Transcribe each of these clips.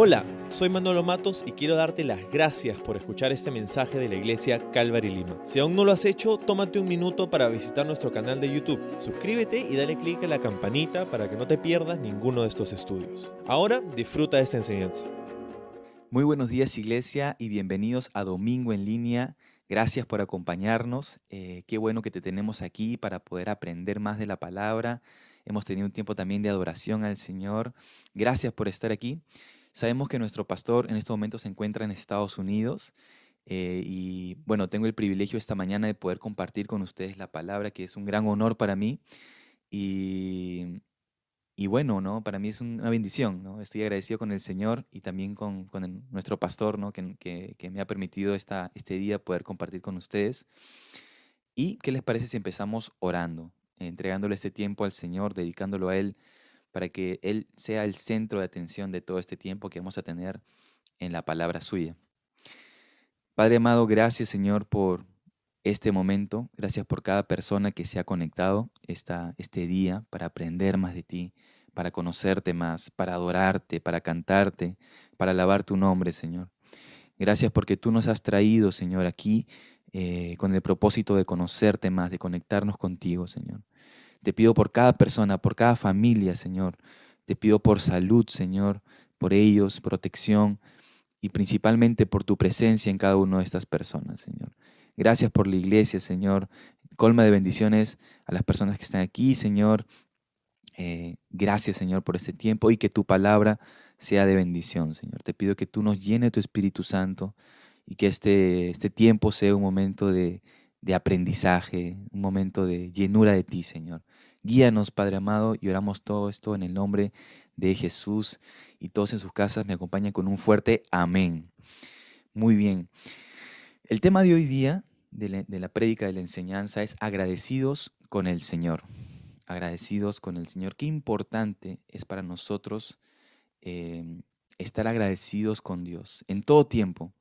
Hola, soy Manolo Matos y quiero darte las gracias por escuchar este mensaje de la iglesia Calvary Lima. Si aún no lo has hecho, tómate un minuto para visitar nuestro canal de YouTube. Suscríbete y dale clic a la campanita para que no te pierdas ninguno de estos estudios. Ahora disfruta de esta enseñanza. Muy buenos días iglesia y bienvenidos a Domingo en línea. Gracias por acompañarnos. Eh, qué bueno que te tenemos aquí para poder aprender más de la palabra. Hemos tenido un tiempo también de adoración al Señor. Gracias por estar aquí. Sabemos que nuestro pastor en este momento se encuentra en Estados Unidos eh, y bueno, tengo el privilegio esta mañana de poder compartir con ustedes la palabra, que es un gran honor para mí y, y bueno, ¿no? Para mí es una bendición, ¿no? Estoy agradecido con el Señor y también con, con nuestro pastor, ¿no? Que, que, que, me ha permitido esta, este día poder compartir con ustedes. ¿Y qué les parece si empezamos orando, entregándole este tiempo al Señor, dedicándolo a Él? Para que Él sea el centro de atención de todo este tiempo que vamos a tener en la palabra suya. Padre amado, gracias Señor por este momento, gracias por cada persona que se ha conectado esta, este día para aprender más de ti, para conocerte más, para adorarte, para cantarte, para alabar tu nombre, Señor. Gracias porque tú nos has traído, Señor, aquí eh, con el propósito de conocerte más, de conectarnos contigo, Señor. Te pido por cada persona, por cada familia, Señor. Te pido por salud, Señor, por ellos, protección y principalmente por tu presencia en cada una de estas personas, Señor. Gracias por la iglesia, Señor. Colma de bendiciones a las personas que están aquí, Señor. Eh, gracias, Señor, por este tiempo y que tu palabra sea de bendición, Señor. Te pido que tú nos llene tu Espíritu Santo y que este, este tiempo sea un momento de, de aprendizaje, un momento de llenura de ti, Señor. Guíanos, Padre amado, y oramos todo esto en el nombre de Jesús y todos en sus casas me acompañan con un fuerte amén. Muy bien. El tema de hoy día de la, prédica de la enseñanza es agradecidos con el Señor. Agradecidos con el Señor. Qué importante es para nosotros eh, estar agradecidos con Dios en todo tiempo.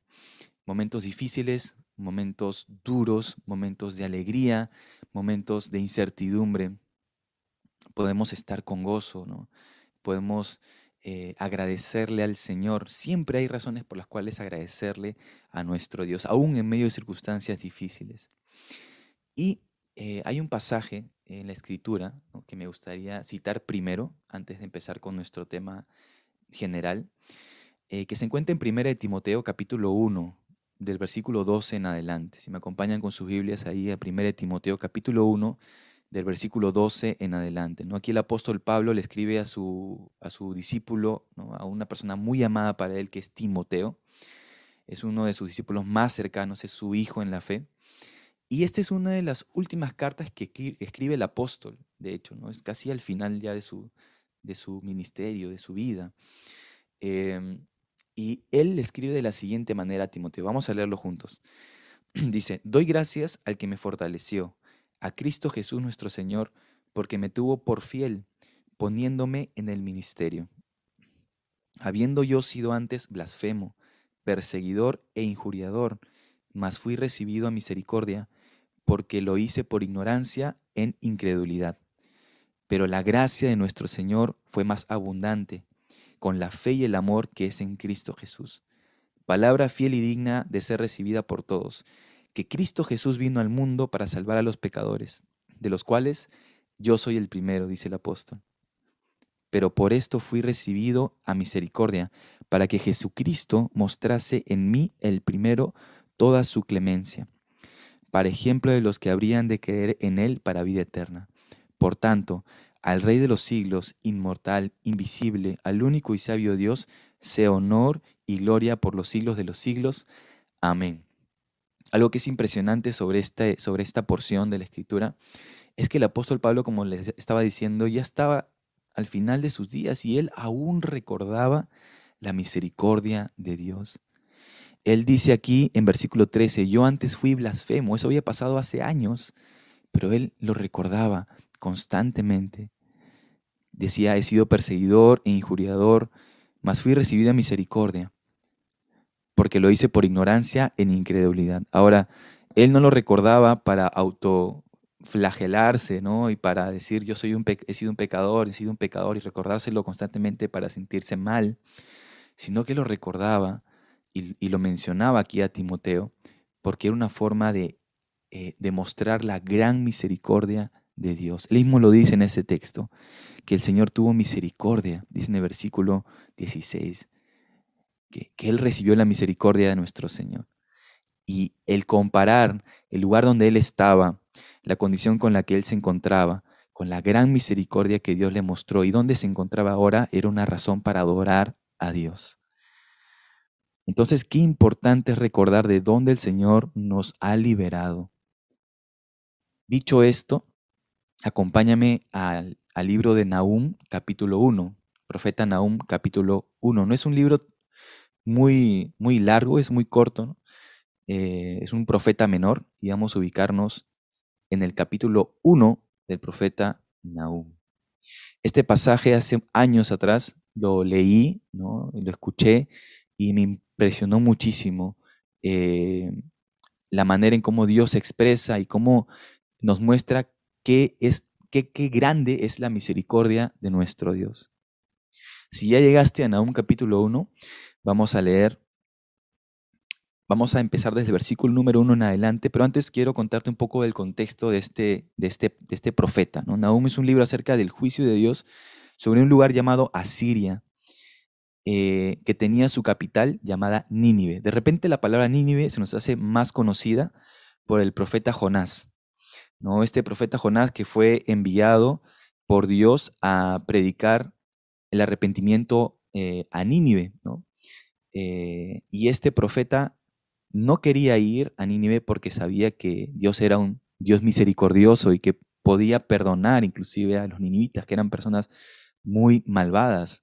Momentos difíciles, momentos duros, momentos de alegría, momentos de incertidumbre, podemos estar con gozo, ¿no? Podemos eh, agradecerle al Señor. Siempre hay razones por las cuales agradecerle a nuestro Dios, aún en medio de circunstancias difíciles. Y eh, hay un pasaje en la Escritura que me gustaría citar primero, antes de empezar con nuestro tema general, eh, que se encuentra en 1 Timoteo capítulo 1, del versículo 12 en adelante. Si me acompañan con sus Biblias ahí a 1 Timoteo capítulo 1, del versículo 12 en adelante. ¿no? Aquí el apóstol Pablo le escribe a su, a su discípulo, a una persona muy amada para él, que es Timoteo. Es uno de sus discípulos más cercanos, es su hijo en la fe. Y esta es una de las últimas cartas que escribe el apóstol, de hecho, ¿no? es casi al final ya de su, de su ministerio, de su vida. Em, y él le escribe de la siguiente manera a Timoteo. Vamos a leerlo juntos. Dice, doy gracias al que me fortaleció, a Cristo Jesús nuestro Señor, porque me tuvo por fiel, poniéndome en el ministerio. Habiendo yo sido antes blasfemo, perseguidor e injuriador, mas fui recibido a misericordia, porque lo hice por ignorancia en incredulidad. Pero la gracia de nuestro Señor fue más abundante con la fe y el amor que es en Cristo Jesús. Palabra fiel y digna de ser recibida por todos, que Cristo Jesús vino al mundo para salvar a los pecadores, de los cuales yo soy el primero, dice el apóstol. Pero por esto fui recibido a misericordia, para que Jesucristo mostrase en mí el primero toda su clemencia, para ejemplo de los que habrían de creer en Él para vida eterna. Por tanto, al Rey de los siglos, inmortal, invisible, al único y sabio Dios, sea honor y gloria por los siglos de los siglos. Amén. Algo que es impresionante sobre, este, sobre esta porción de la escritura es que el apóstol Pablo, como les estaba diciendo, ya estaba al final de sus días y él aún recordaba la misericordia de Dios. Él dice aquí en versículo 13, yo antes fui blasfemo, eso había pasado hace años, pero él lo recordaba constantemente. Decía, he sido perseguidor e injuriador, mas fui recibida misericordia, porque lo hice por ignorancia en incredulidad. Ahora, él no lo recordaba para autoflagelarse, ¿no? Y para decir, yo soy un he sido un pecador, he sido un pecador, y recordárselo constantemente para sentirse mal, sino que lo recordaba y, lo mencionaba aquí a Timoteo, porque era una forma de eh, demostrar la gran misericordia de Dios. Él mismo lo dice en ese texto, que el Señor tuvo misericordia, dice en el versículo 16, que, Él recibió la misericordia de nuestro Señor. Y el comparar el lugar donde Él estaba, la condición con la que Él se encontraba, con la gran misericordia que Dios le mostró y donde se encontraba ahora, era una razón para adorar a Dios. Entonces, qué importante es recordar de dónde el Señor nos ha liberado. Dicho esto, acompáñame al, libro de Nahum, capítulo 1, profeta Nahum, capítulo 1. No es un libro muy, muy largo, es muy corto, eh, es un profeta menor y vamos a ubicarnos en el capítulo 1 del profeta Nahum. Este pasaje hace años atrás lo leí, ¿no? lo escuché y me impresionó muchísimo eh, la manera en cómo Dios se expresa y cómo nos muestra qué, es, qué, qué grande es la misericordia de nuestro Dios. Si ya llegaste a Nahum capítulo 1, vamos a leer, vamos a empezar desde el versículo número 1 en adelante, pero antes quiero contarte un poco del contexto de este, de este, de este profeta. ¿no? Nahum es un libro acerca del juicio de Dios sobre un lugar llamado Asiria, eh, que tenía su capital llamada Nínive. De repente la palabra Nínive se nos hace más conocida por el profeta Jonás. ¿no? Este profeta Jonás que fue enviado por Dios a predicar el arrepentimiento eh, a Nínive. Eh, y este profeta no quería ir a Nínive porque sabía que Dios era un Dios misericordioso y que podía perdonar inclusive a los ninivitas, que eran personas muy malvadas,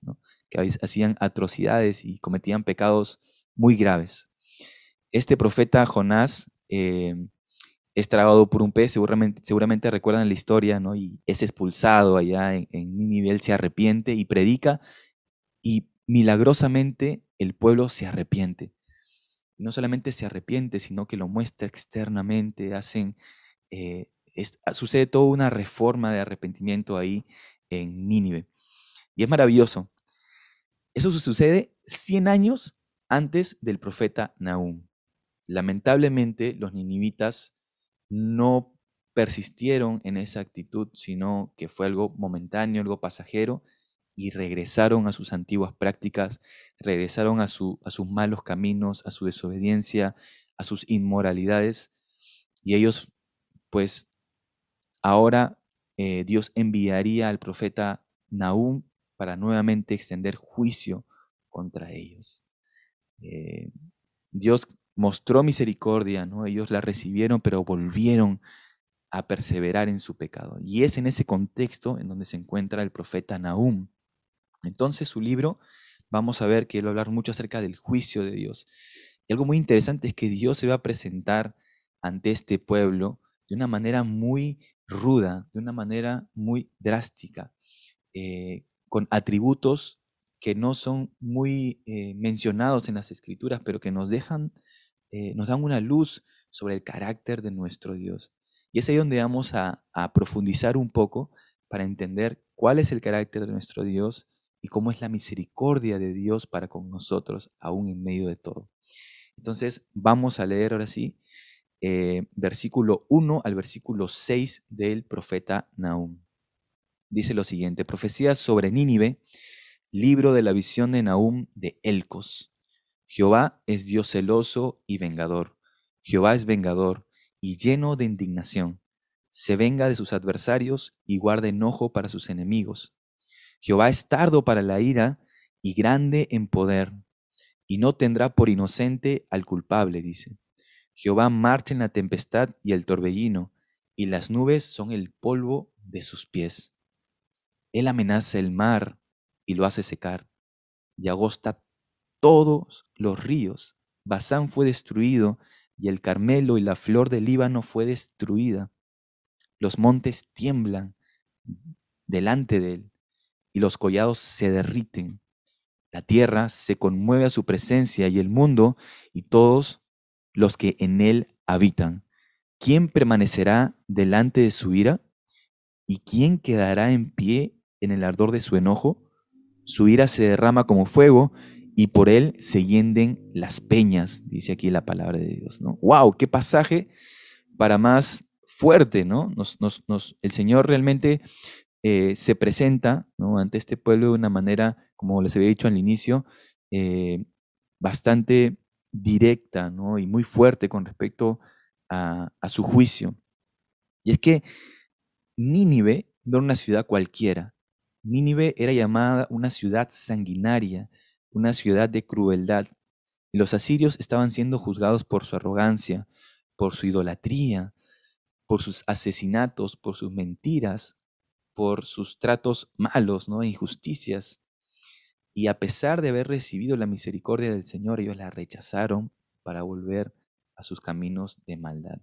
que hacían atrocidades y cometían pecados muy graves. Este profeta Jonás eh, es tragado por un pez, seguramente, recuerdan la historia, ¿no? y es expulsado allá en, en nivel, se arrepiente y predica, y milagrosamente el pueblo se arrepiente. No solamente se arrepiente, sino que lo muestra externamente, hacen, eh, sucede toda una reforma de arrepentimiento ahí en Nínive. Y es maravilloso. Eso sucede 100 años antes del profeta Nahum. Lamentablemente, los ninivitas no persistieron en esa actitud, sino que fue algo momentáneo, algo pasajero, y regresaron a sus antiguas prácticas, regresaron a, su, a sus malos caminos, a su desobediencia, a sus inmoralidades, y ellos, pues, ahora eh, Dios enviaría al profeta Nahum para nuevamente extender juicio contra ellos. Eh, Dios mostró misericordia, ¿no? Ellos la recibieron, pero volvieron a perseverar en su pecado. Y es en ese contexto en donde se encuentra el profeta Nahum. Entonces su libro, vamos a ver que él va a hablar mucho acerca del juicio de Dios. Y algo muy interesante es que Dios se va a presentar ante este pueblo de una manera muy ruda, de una manera muy drástica, eh, con atributos que no son muy eh, mencionados en las escrituras, pero que nos dejan, eh, nos dan una luz sobre el carácter de nuestro Dios. Y es ahí donde vamos a, profundizar un poco para entender cuál es el carácter de nuestro Dios y cómo es la misericordia de Dios para con nosotros, aún en medio de todo. Entonces, vamos a leer ahora sí, eh, versículo 1 al versículo 6 del profeta Nahum dice lo siguiente, profecía sobre Nínive, libro de la visión de Nahum de Elcos. Jehová es Dios celoso y vengador. Jehová es vengador y lleno de indignación. Se venga de sus adversarios y guarda enojo para sus enemigos. Jehová es tardo para la ira y grande en poder, y no tendrá por inocente al culpable, dice. Jehová marcha en la tempestad y el torbellino, y las nubes son el polvo de sus pies. Él amenaza el mar y lo hace secar, y agosta todos los ríos. Basán fue destruido, y el Carmelo y la flor del Líbano fue destruida. Los montes tiemblan delante de él, y los collados se derriten. La tierra se conmueve a su presencia, y el mundo y todos los que en él habitan. ¿Quién permanecerá delante de su ira? ¿Y quién quedará en pie en el ardor de su enojo, su ira se derrama como fuego y por él se yenden las peñas, dice aquí la palabra de Dios. ¿no? ¡Wow! ¡Qué pasaje para más fuerte! ¿no? Nos, nos, el Señor realmente eh, se presenta ante este pueblo de una manera, como les había dicho al inicio, eh, bastante directa y muy fuerte con respecto a, a su juicio. Y es que Nínive no era una ciudad cualquiera. Nínive era llamada una ciudad sanguinaria, una ciudad de crueldad. Y los asirios estaban siendo juzgados por su arrogancia, por su idolatría, por sus asesinatos, por sus mentiras, por sus tratos malos, ¿no? injusticias. Y a pesar de haber recibido la misericordia del Señor, ellos la rechazaron para volver a sus caminos de maldad.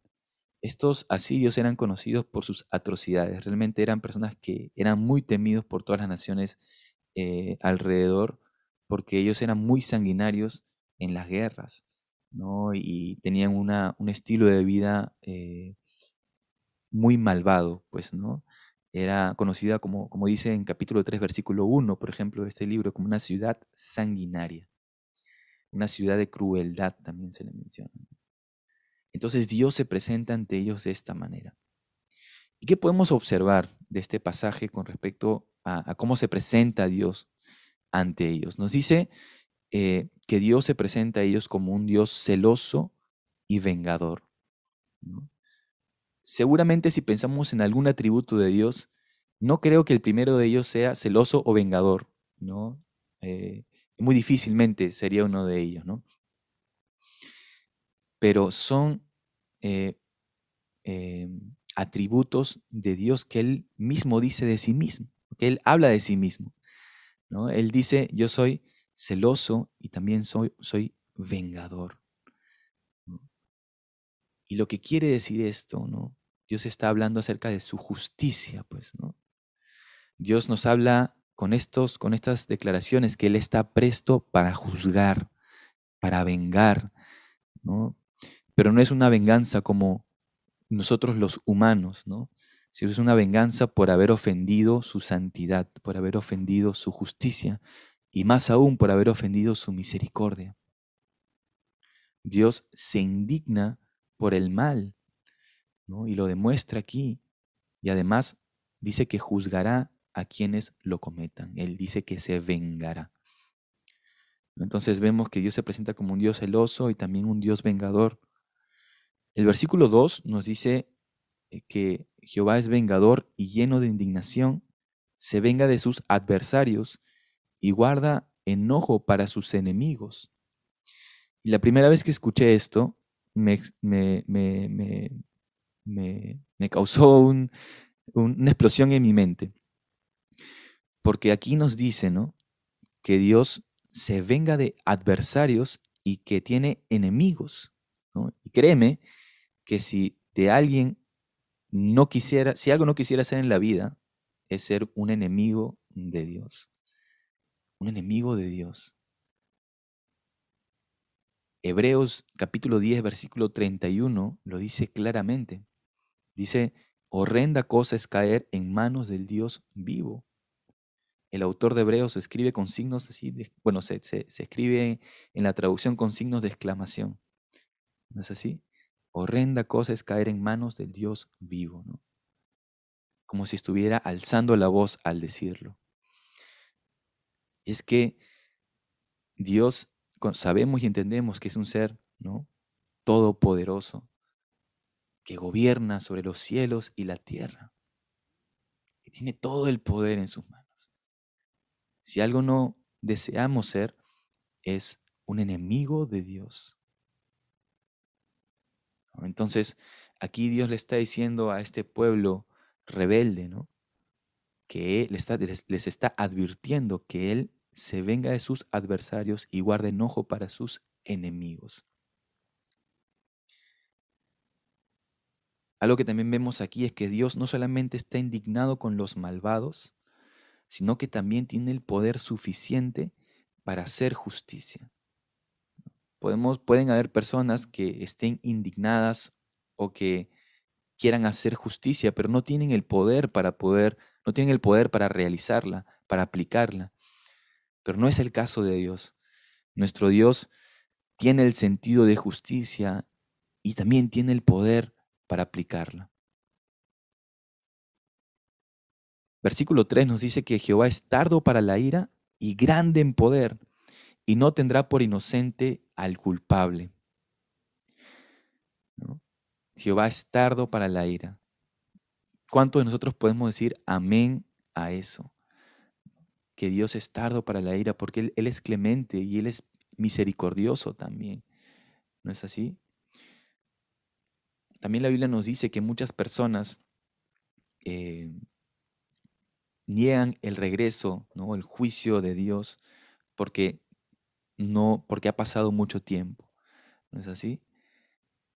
Estos asirios eran conocidos por sus atrocidades, realmente eran personas que eran muy temidos por todas las naciones eh, alrededor, porque ellos eran muy sanguinarios en las guerras, ¿no? y tenían una, un estilo de vida eh, muy malvado, pues, ¿no? Era conocida como, como dice en capítulo 3, versículo 1, por ejemplo, de este libro, como una ciudad sanguinaria, una ciudad de crueldad también se le menciona. Entonces Dios se presenta ante ellos de esta manera. ¿Y qué podemos observar de este pasaje con respecto a, cómo se presenta Dios ante ellos? Nos dice eh, que Dios se presenta a ellos como un Dios celoso y vengador. Seguramente si pensamos en algún atributo de Dios, no creo que el primero de ellos sea celoso o vengador, ¿no? Eh, muy difícilmente sería uno de ellos, ¿no? pero son eh, em, atributos de Dios que Él mismo dice de sí mismo, que Él habla de sí mismo. ¿no? Él dice, yo soy celoso y también soy, soy vengador. Y lo que quiere decir esto, ¿no? Dios está hablando acerca de su justicia, pues, ¿no? Dios nos habla con, estos, con estas declaraciones que Él está presto para juzgar, para vengar, ¿no? pero no es una venganza como nosotros los humanos, ¿no? sino es una venganza por haber ofendido su santidad, por haber ofendido su justicia y más aún por haber ofendido su misericordia. Dios se indigna por el mal ¿no? y lo demuestra aquí y además dice que juzgará a quienes lo cometan. Él dice que se vengará. Entonces vemos que Dios se presenta como un Dios celoso y también un Dios vengador. El versículo 2 nos dice eh, que Jehová es vengador y lleno de indignación, se venga de sus adversarios y guarda enojo para sus enemigos. Y la primera vez que escuché esto, me, me, me, causó una explosión en mi mente. Porque aquí nos dice, ¿no? Que Dios se venga de adversarios y que tiene enemigos. Y créeme que si de alguien no quisiera, si algo no quisiera hacer en la vida, es ser un enemigo de Dios. Un enemigo de Dios. Hebreos capítulo 10, versículo 31 lo dice claramente. Dice, horrenda cosa es caer en manos del Dios vivo. El autor de Hebreos escribe con signos así, bueno, se, se escribe en la traducción con signos de exclamación. ¿No es así? horrenda cosa es caer en manos del Dios vivo, ¿no? como si estuviera alzando la voz al decirlo. Y es que Dios sabemos y entendemos que es un ser ¿no? todopoderoso, que gobierna sobre los cielos y la tierra, que tiene todo el poder en sus manos. Si algo no deseamos ser, es un enemigo de Dios. Entonces, aquí Dios le está diciendo a este pueblo rebelde, ¿no? Que les, está, les está advirtiendo que Él se venga de sus adversarios y guarde enojo para sus enemigos. Algo que también vemos aquí es que Dios no solamente está indignado con los malvados, sino que también tiene el poder suficiente para hacer justicia pueden haber personas que estén indignadas o que quieran hacer justicia, pero no tienen el poder para poder, no tienen el poder para realizarla, para aplicarla. Pero no es el caso de Dios. Nuestro Dios tiene el sentido de justicia y también tiene el poder para aplicarla. Versículo 3 nos dice que Jehová es tardo para la ira y grande en poder, y no tendrá por inocente al culpable. Jehová es tardo para la ira. ¿Cuántos de nosotros podemos decir amén a eso? Que Dios es tardo para la ira porque Él, es clemente y Él es misericordioso también. ¿No es así? También la Biblia nos dice que muchas personas eh, niegan el regreso, ¿no? el juicio de Dios, porque, no, porque ha pasado mucho tiempo. ¿No es así?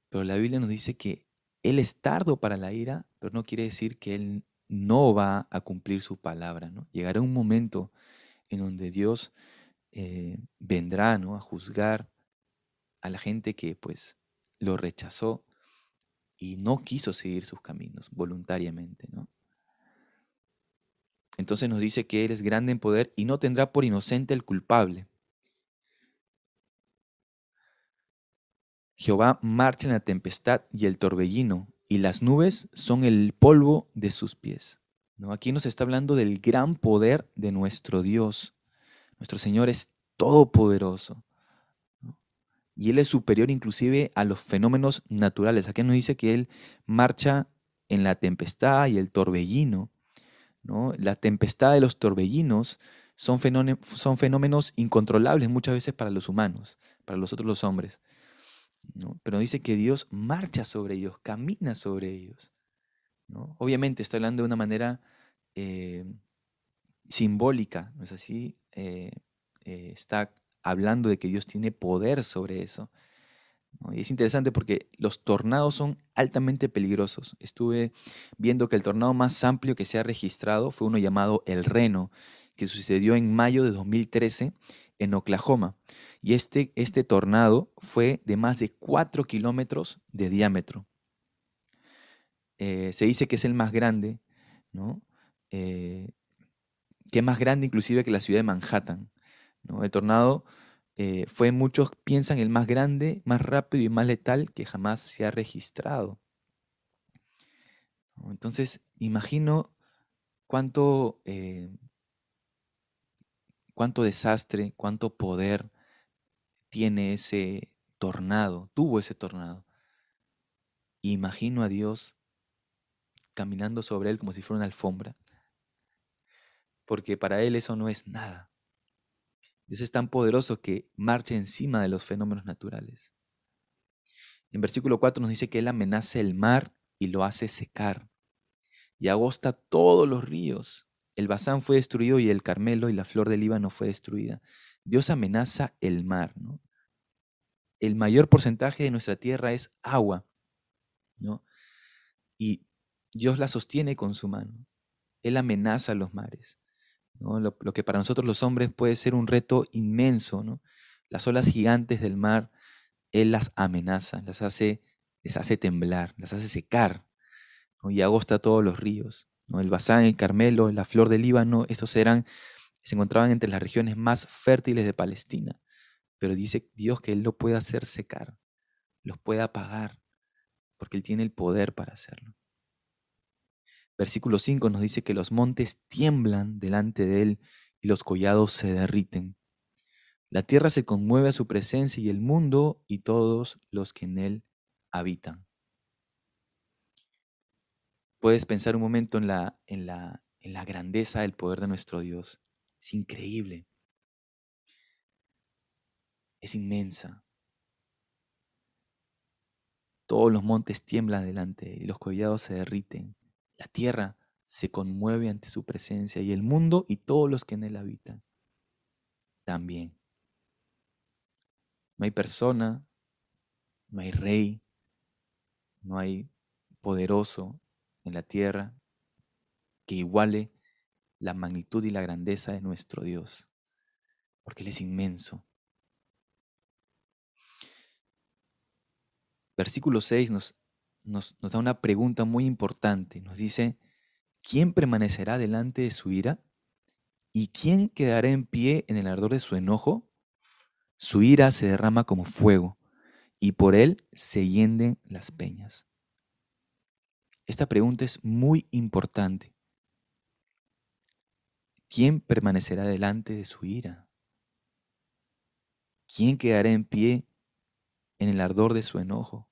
Pero la Biblia nos dice que Él es tardo para la ira, pero no quiere decir que Él no va a cumplir su palabra. ¿no? Llegará un momento en donde Dios eh, vendrá ¿no? a juzgar a la gente que pues lo rechazó y no quiso seguir sus caminos voluntariamente. ¿no? Entonces nos dice que Él es grande en poder y no tendrá por inocente el culpable. Jehová marcha en la tempestad y el torbellino, y las nubes son el polvo de sus pies. ¿No? Aquí nos está hablando del gran poder de nuestro Dios. Nuestro Señor es todopoderoso. Y Él es superior inclusive a los fenómenos naturales. Aquí nos dice que Él marcha en la tempestad y el torbellino. La tempestad de los torbellinos son son fenómenos incontrolables muchas veces para los humanos, para los otros los hombres. Pero dice que Dios marcha sobre ellos, camina sobre ellos. Obviamente está hablando de una manera eh, simbólica, ¿no es así? Eh, eh, está hablando de que Dios tiene poder sobre eso. Y es interesante porque los tornados son altamente peligrosos. Estuve viendo que el tornado más amplio que se ha registrado fue uno llamado el Reno, que sucedió en mayo de 2013 en Oklahoma. Y este, este tornado fue de más de 4 kilómetros de diámetro. Eh, se dice que es el más grande, ¿no? Eh, que es más grande inclusive que la ciudad de Manhattan. ¿no? El tornado eh, fue, muchos piensan, el más grande, más rápido y más letal que jamás se ha registrado. Entonces, imagino cuánto cuánto desastre, cuánto poder tiene ese tornado, tuvo ese tornado. Imagino a Dios caminando sobre él como si fuera una alfombra, porque para él eso no es nada. Dios es tan poderoso que marcha encima de los fenómenos naturales. En versículo 4 nos dice que Él amenaza el mar y lo hace secar, y agosta todos los ríos. El Bazán fue destruido y el Carmelo y la flor del Líbano fue destruida. Dios amenaza el mar. El mayor porcentaje de nuestra tierra es agua. ¿no? Y Dios la sostiene con su mano. Él amenaza los mares. Lo, que para nosotros los hombres puede ser un reto inmenso. Las olas gigantes del mar, Él las amenaza, las hace, les hace temblar, las hace secar y agosta todos los ríos. El Bazán, el Carmelo, la flor del Líbano, estos eran, se encontraban entre las regiones más fértiles de Palestina. Pero dice Dios que Él lo puede hacer secar, los puede apagar, porque Él tiene el poder para hacerlo. Versículo 5 nos dice que los montes tiemblan delante de Él y los collados se derriten. La tierra se conmueve a su presencia y el mundo y todos los que en Él habitan puedes pensar un momento en la, en la, en la grandeza del poder de nuestro Dios. Es increíble. Es inmensa. Todos los montes tiemblan delante y los collados se derriten. La tierra se conmueve ante su presencia y el mundo y todos los que en él habitan también. No hay persona, no hay rey, no hay poderoso, en la tierra que iguale la magnitud y la grandeza de nuestro Dios, porque Él es inmenso. Versículo 6 nos, nos, da una pregunta muy importante. Nos dice, ¿quién permanecerá delante de su ira? ¿Y quién quedará en pie en el ardor de su enojo? Su ira se derrama como fuego y por él se hienden las peñas. Esta pregunta es muy importante. ¿Quién permanecerá delante de su ira? ¿Quién quedará en pie en el ardor de su enojo?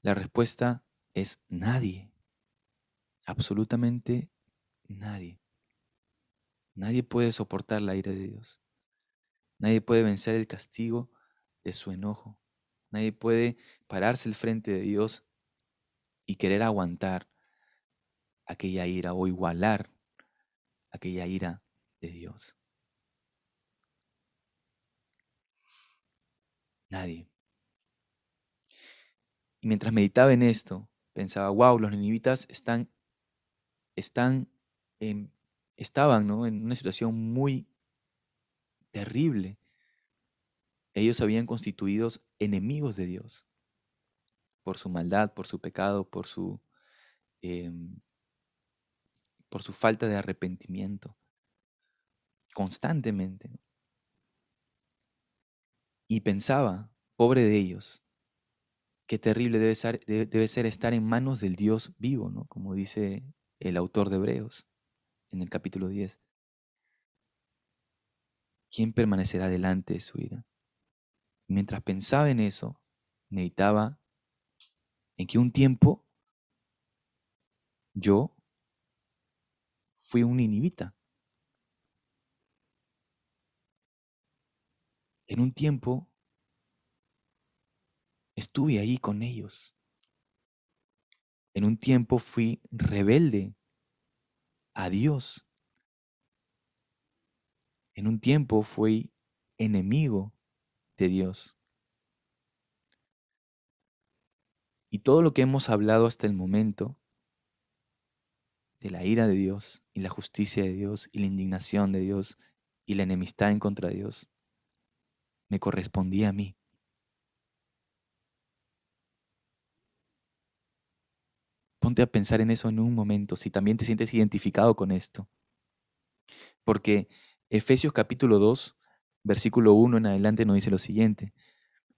La respuesta es nadie, absolutamente nadie. Nadie puede soportar la ira de Dios. Nadie puede vencer el castigo de su enojo. Nadie puede pararse al frente de Dios y querer aguantar aquella ira o igualar aquella ira de Dios. Nadie. Y mientras meditaba en esto, pensaba, wow, los ninivitas están, están en, estaban en una situación muy terrible. Ellos habían constituidos enemigos de Dios por su maldad, por su pecado, por su, em, por su falta de arrepentimiento, constantemente. Y pensaba, pobre de ellos, qué terrible debe ser, debe ser estar en manos del Dios vivo, como dice el autor de Hebreos en el capítulo 10. ¿Quién permanecerá delante de su ira? Mientras pensaba en eso, meditaba en que un tiempo yo fui un inhibita. En un tiempo estuve ahí con ellos. En un tiempo fui rebelde a Dios. En un tiempo fui enemigo de Dios. Y todo lo que hemos hablado hasta el momento, de la ira de Dios y la justicia de Dios y la indignación de Dios y la enemistad en contra de Dios, me correspondía a mí. Ponte a pensar en eso en un momento, si también te sientes identificado con esto. Porque Efesios capítulo 2, versículo 1 en adelante nos dice lo siguiente.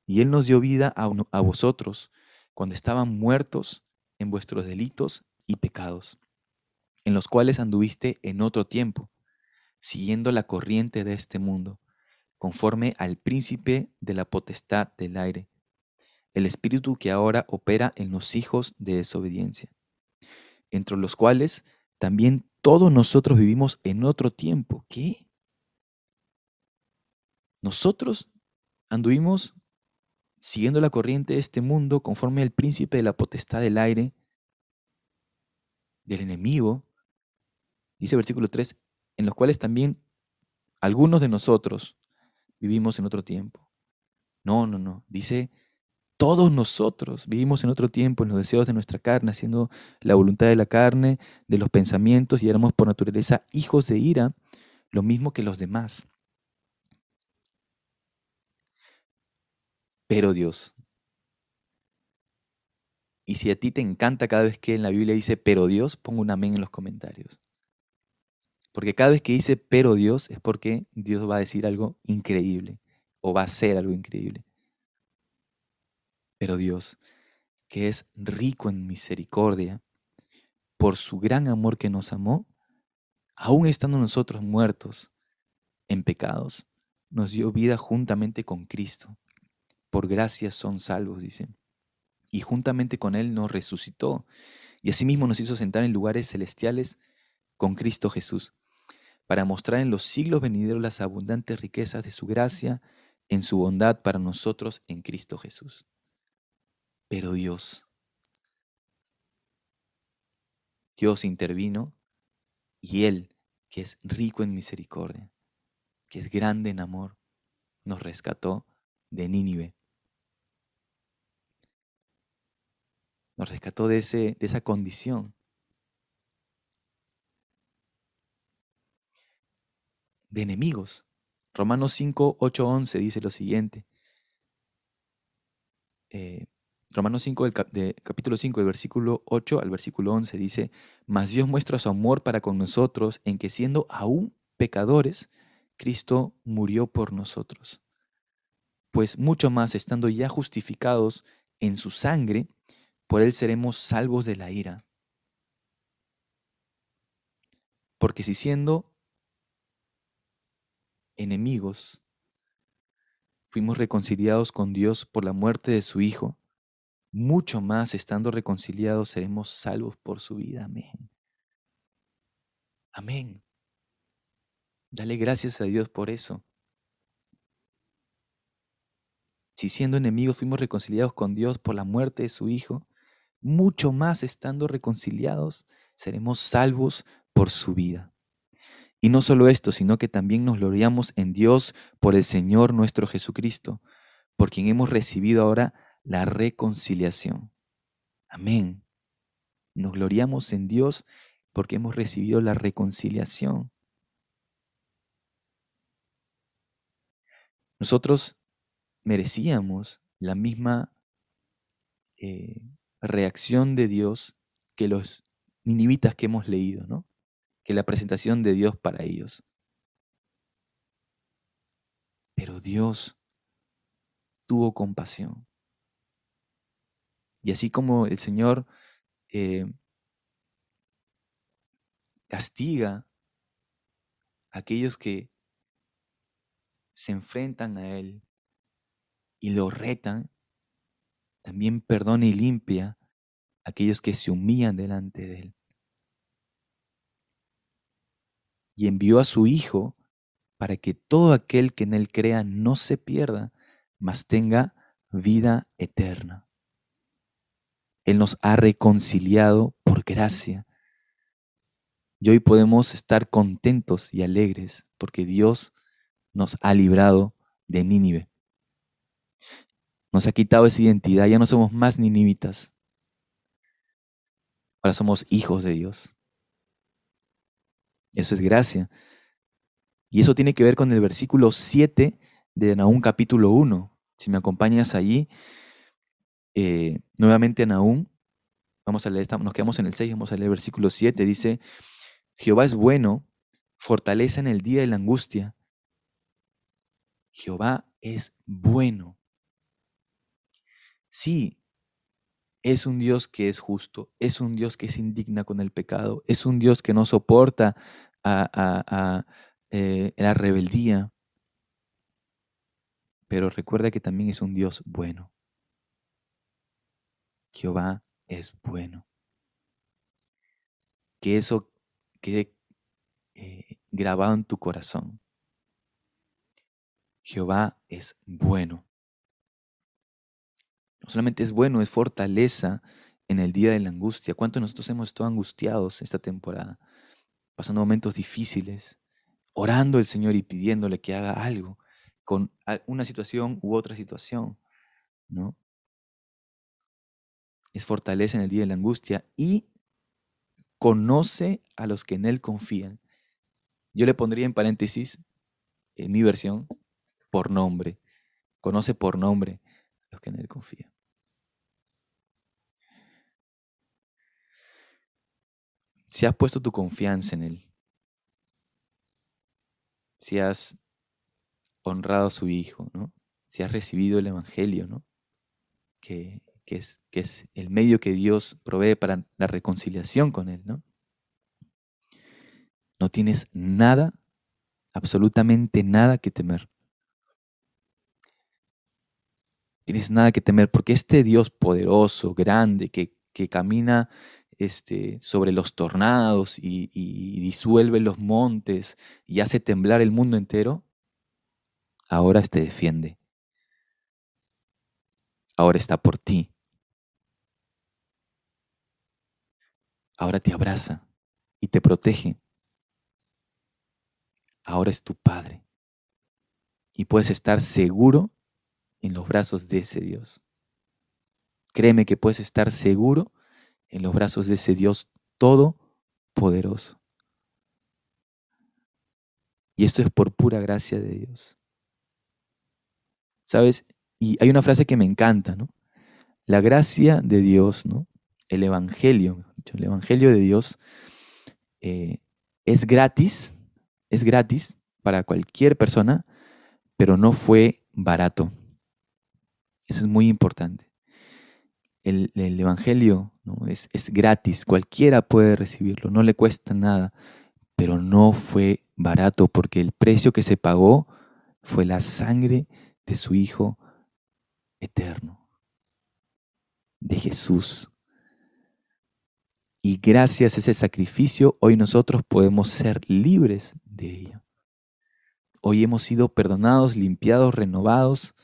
Y Él nos dio vida a, a vosotros cuando estaban muertos en vuestros delitos y pecados, en los cuales anduviste en otro tiempo, siguiendo la corriente de este mundo, conforme al príncipe de la potestad del aire, el espíritu que ahora opera en los hijos de desobediencia, entre los cuales también todos nosotros vivimos en otro tiempo. ¿Qué? Nosotros anduvimos siguiendo la corriente de este mundo conforme al príncipe de la potestad del aire, del enemigo, dice versículo 3, en los cuales también algunos de nosotros vivimos en otro tiempo. No, no, no, dice todos nosotros vivimos en otro tiempo en los deseos de nuestra carne, haciendo la voluntad de la carne, de los pensamientos, y éramos por naturaleza hijos de ira, lo mismo que los demás. Pero Dios. Y si a ti te encanta cada vez que en la Biblia dice pero Dios, pongo un amén en los comentarios. Porque cada vez que dice pero Dios es porque Dios va a decir algo increíble o va a hacer algo increíble. Pero Dios, que es rico en misericordia, por su gran amor que nos amó, aún estando nosotros muertos en pecados, nos dio vida juntamente con Cristo. Por gracia son salvos, dicen. Y juntamente con Él nos resucitó. Y asimismo nos hizo sentar en lugares celestiales con Cristo Jesús, para mostrar en los siglos venideros las abundantes riquezas de su gracia en su bondad para nosotros en Cristo Jesús. Pero Dios, Dios intervino y Él, que es rico en misericordia, que es grande en amor, nos rescató de Nínive. Nos rescató de, ese, de esa condición. De enemigos. Romanos 5, 8, 11 dice lo siguiente. Eh, Romanos 5, del, capítulo 5, del versículo 8 al versículo 11 dice, Mas Dios muestra su amor para con nosotros en que siendo aún pecadores, Cristo murió por nosotros. Pues mucho más, estando ya justificados en su sangre, por él seremos salvos de la ira. Porque si siendo enemigos, fuimos reconciliados con Dios por la muerte de su Hijo, mucho más estando reconciliados seremos salvos por su vida. Amén. Amén. Dale gracias a Dios por eso. Si siendo enemigos fuimos reconciliados con Dios por la muerte de su Hijo, mucho más estando reconciliados seremos salvos por su vida. Y no solo esto, sino que también nos gloriamos en Dios por el Señor nuestro Jesucristo, por quien hemos recibido ahora la reconciliación. Amén. Nos gloriamos en Dios porque hemos recibido la reconciliación. Nosotros merecíamos la misma eh, reacción de Dios que los ninivitas que hemos leído, ¿no? Que la presentación de Dios para ellos. Pero Dios tuvo compasión. Y así como el Señor eh, castiga a aquellos que se enfrentan a Él y lo retan, también perdona y limpia a aquellos que se humillan delante de Él. Y envió a su Hijo para que todo aquel que en Él crea no se pierda, mas tenga vida eterna. Él nos ha reconciliado por gracia. Y hoy podemos estar contentos y alegres porque Dios nos ha librado de Nínive. Nos ha quitado esa identidad, ya no somos más ninivitas. Ahora somos hijos de Dios. Eso es gracia. Y eso tiene que ver con el versículo 7 de Nahum capítulo 1. Si me acompañas allí, eh, nuevamente Nahum, vamos a leer, nos quedamos en el 6, vamos a leer el versículo 7, dice, Jehová es bueno, fortaleza en el día de la angustia. Jehová es bueno. Sí, es un Dios que es justo, es un Dios que se indigna con el pecado, es un Dios que no soporta a, eh, la rebeldía, pero recuerda que también es un Dios bueno. Jehová es bueno. Que eso quede eh, grabado en tu corazón. Jehová es bueno. No solamente es bueno, es fortaleza en el día de la angustia. ¿Cuántos de nosotros hemos estado angustiados esta temporada? Pasando momentos difíciles, orando al Señor y pidiéndole que haga algo con una situación u otra situación, ¿no? es fortaleza en el día de la angustia y conoce a los que en Él confían. Yo le pondría en paréntesis, en mi versión, por nombre. Conoce por nombre a los que en Él confían. Si has puesto tu confianza en Él, si has honrado a su Hijo, ¿no? si has recibido el Evangelio, ¿no? que que es, que es el medio que Dios provee para la reconciliación con Él, ¿no? No tienes nada, absolutamente nada que temer. Tienes nada que temer porque este Dios poderoso, grande, que, que camina este, sobre los tornados y, y disuelve los montes y hace temblar el mundo entero, ahora te defiende. Ahora está por ti. ahora te abraza y te protege. Ahora es tu Padre. Y puedes estar seguro en los brazos de ese Dios. Créeme que puedes estar seguro en los brazos de ese Dios todopoderoso. Y esto es por pura gracia de Dios. ¿Sabes? Y hay una frase que me encanta, ¿no? La gracia de Dios, ¿no? El Evangelio, el Evangelio de Dios eh, es gratis, es gratis, para cualquier persona, pero no fue barato. Eso es muy importante. El, Evangelio es, es gratis, cualquiera puede recibirlo, no le cuesta nada, pero no fue barato porque el precio que se pagó fue la sangre de su Hijo eterno, de Jesús. Y gracias a ese sacrificio, hoy nosotros podemos ser libres de ello. Hoy hemos sido perdonados, limpiados, renovados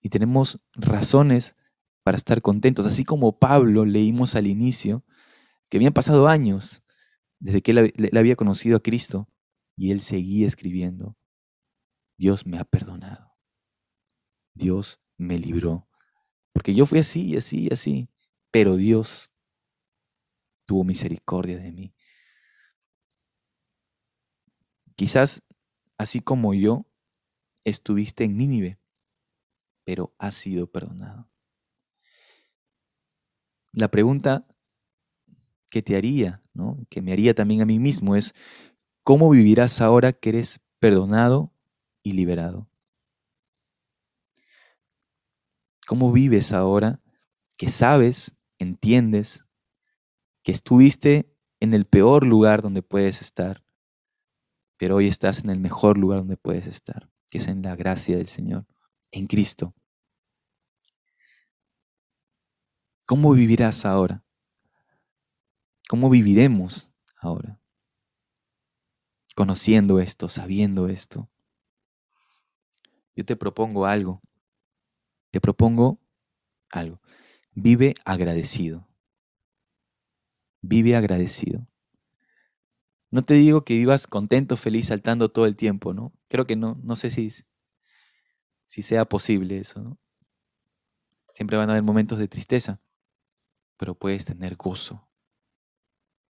y tenemos razones para estar contentos. Así como Pablo leímos al inicio, que habían pasado años desde que él, había conocido a Cristo y él seguía escribiendo, Dios me ha perdonado. Dios me libró. Porque yo fui así, así, así. Pero Dios tuvo misericordia de mí. Quizás así como yo, estuviste en Nínive, pero has sido perdonado. La pregunta que te haría, ¿no? que me haría también a mí mismo, es, ¿cómo vivirás ahora que eres perdonado y liberado? ¿Cómo vives ahora que sabes, entiendes, que estuviste en el peor lugar donde puedes estar, pero hoy estás en el mejor lugar donde puedes estar, que es en la gracia del Señor, en Cristo. ¿Cómo vivirás ahora? ¿Cómo viviremos ahora? Conociendo esto, sabiendo esto. Yo te propongo algo. Te propongo algo. Vive agradecido. Vive agradecido. No te digo que vivas contento, feliz, saltando todo el tiempo, ¿no? Creo que no, no sé si, si sea posible eso, ¿no? Siempre van a haber momentos de tristeza, pero puedes tener gozo.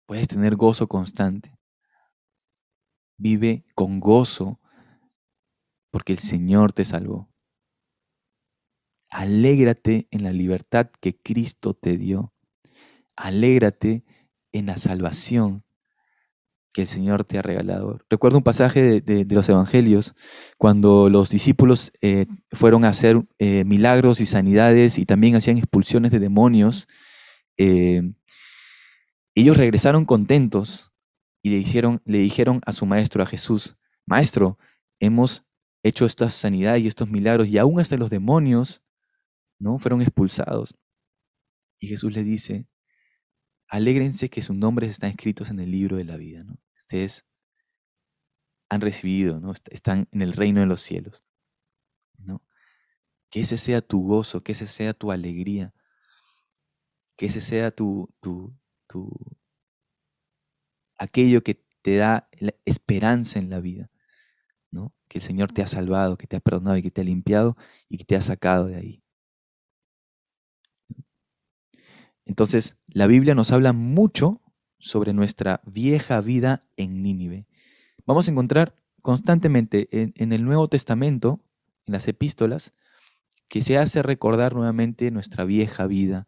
Puedes tener gozo constante. Vive con gozo porque el Señor te salvó. Alégrate en la libertad que Cristo te dio. Alégrate en la salvación que el Señor te ha regalado. Recuerdo un pasaje de, los Evangelios cuando los discípulos eh, fueron a hacer eh, milagros y sanidades y también hacían expulsiones de demonios. Eh, ellos regresaron contentos y le, hicieron, le dijeron a su maestro, a Jesús, Maestro, hemos hecho esta sanidad y estos milagros y aún hasta los demonios ¿no? fueron expulsados. Y Jesús le dice, alégrense que sus nombres están escritos en el libro de la vida. Ustedes han recibido, ¿no? están en el reino de los cielos. ¿no? Que ese sea tu gozo, que ese sea tu alegría, que ese sea tu, tu, tu aquello que te da esperanza en la vida. ¿no? Que el Señor te ha salvado, que te ha perdonado y que te ha limpiado y que te ha sacado de ahí. Entonces, la Biblia nos habla mucho sobre nuestra vieja vida en Nínive. Vamos a encontrar constantemente en, el Nuevo Testamento, en las epístolas, que se hace recordar nuevamente nuestra vieja vida,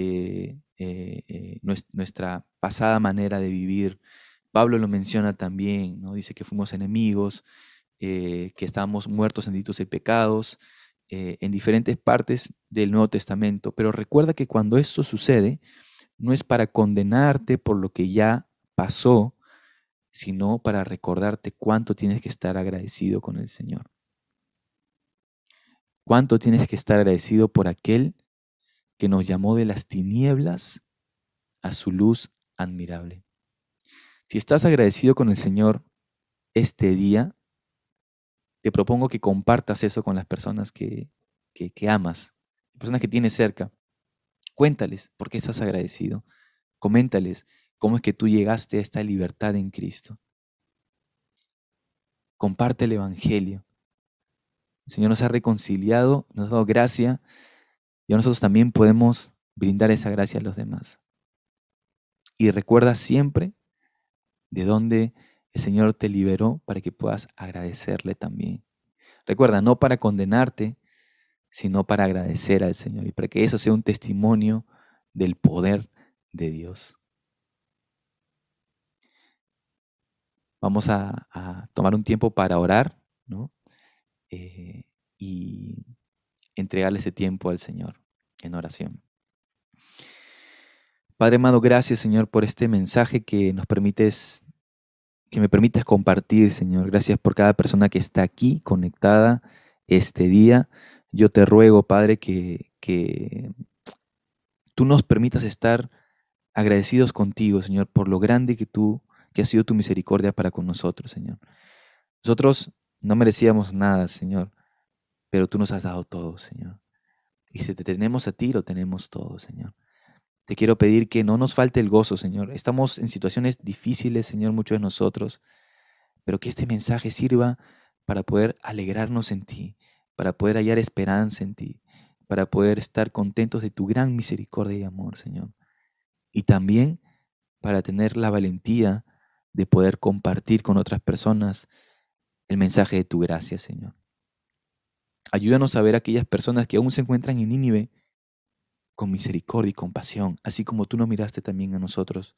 eh, eh, eh, nuestra pasada manera de vivir. Pablo lo menciona también, ¿no? dice que fuimos enemigos, que estábamos muertos en y pecados, eh, en diferentes partes del Nuevo Testamento, pero recuerda que cuando esto sucede, no es para condenarte por lo que ya pasó, sino para recordarte cuánto tienes que estar agradecido con el Señor. Cuánto tienes que estar agradecido por aquel que nos llamó de las tinieblas a su luz admirable. Si estás agradecido con el Señor este día, te propongo que compartas eso con las personas que, que, amas, personas que tienes cerca. Cuéntales por qué estás agradecido. Coméntales cómo es que tú llegaste a esta libertad en Cristo. Comparte el Evangelio. El Señor nos ha reconciliado, nos ha dado gracia y nosotros también podemos brindar esa gracia a los demás. Y recuerda siempre de dónde el Señor te liberó para que puedas agradecerle también. Recuerda, no para condenarte, sino para agradecer al Señor y para que eso sea un testimonio del poder de Dios. Vamos a, tomar un tiempo para orar, ¿no? Eh, y entregarle ese tiempo al Señor en oración. Padre amado, gracias Señor por este mensaje que nos permites, que me permites compartir, Señor. Gracias por cada persona que está aquí conectada este día. Yo te ruego, Padre, que, que tú nos permitas estar agradecidos contigo, Señor, por lo grande que tú, que ha sido tu misericordia para con nosotros, Señor. Nosotros no merecíamos nada, Señor, pero tú nos has dado todo, Señor. Y si te tenemos a ti, lo tenemos todo, Señor. Te quiero pedir que no nos falte el gozo, Señor. Estamos en situaciones difíciles, Señor, muchos de nosotros, pero que este mensaje sirva para poder alegrarnos en ti, para poder hallar esperanza en ti, para poder estar contentos de tu gran misericordia y amor, Señor. Y también para tener la valentía de poder compartir con otras personas el mensaje de tu gracia, Señor. Ayúdanos a ver a aquellas personas que aún se encuentran en Nínive con misericordia y compasión, así como tú nos miraste también a nosotros,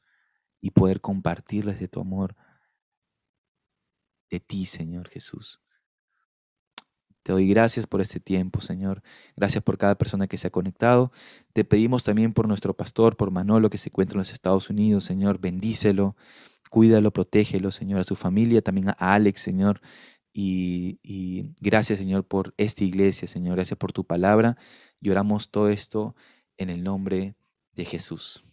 y poder compartirles de tu amor, de ti, Señor Jesús. Te doy gracias por este tiempo, Señor. Gracias por cada persona que se ha conectado. Te pedimos también por nuestro pastor, por Manolo, que se encuentra en los Estados Unidos, Señor. Bendícelo, cuídalo, protégelo, Señor, a su familia, también a Alex, Señor. Y, y, gracias, Señor, por esta iglesia, Señor. Gracias por tu palabra. Lloramos todo esto en el nombre de Jesús.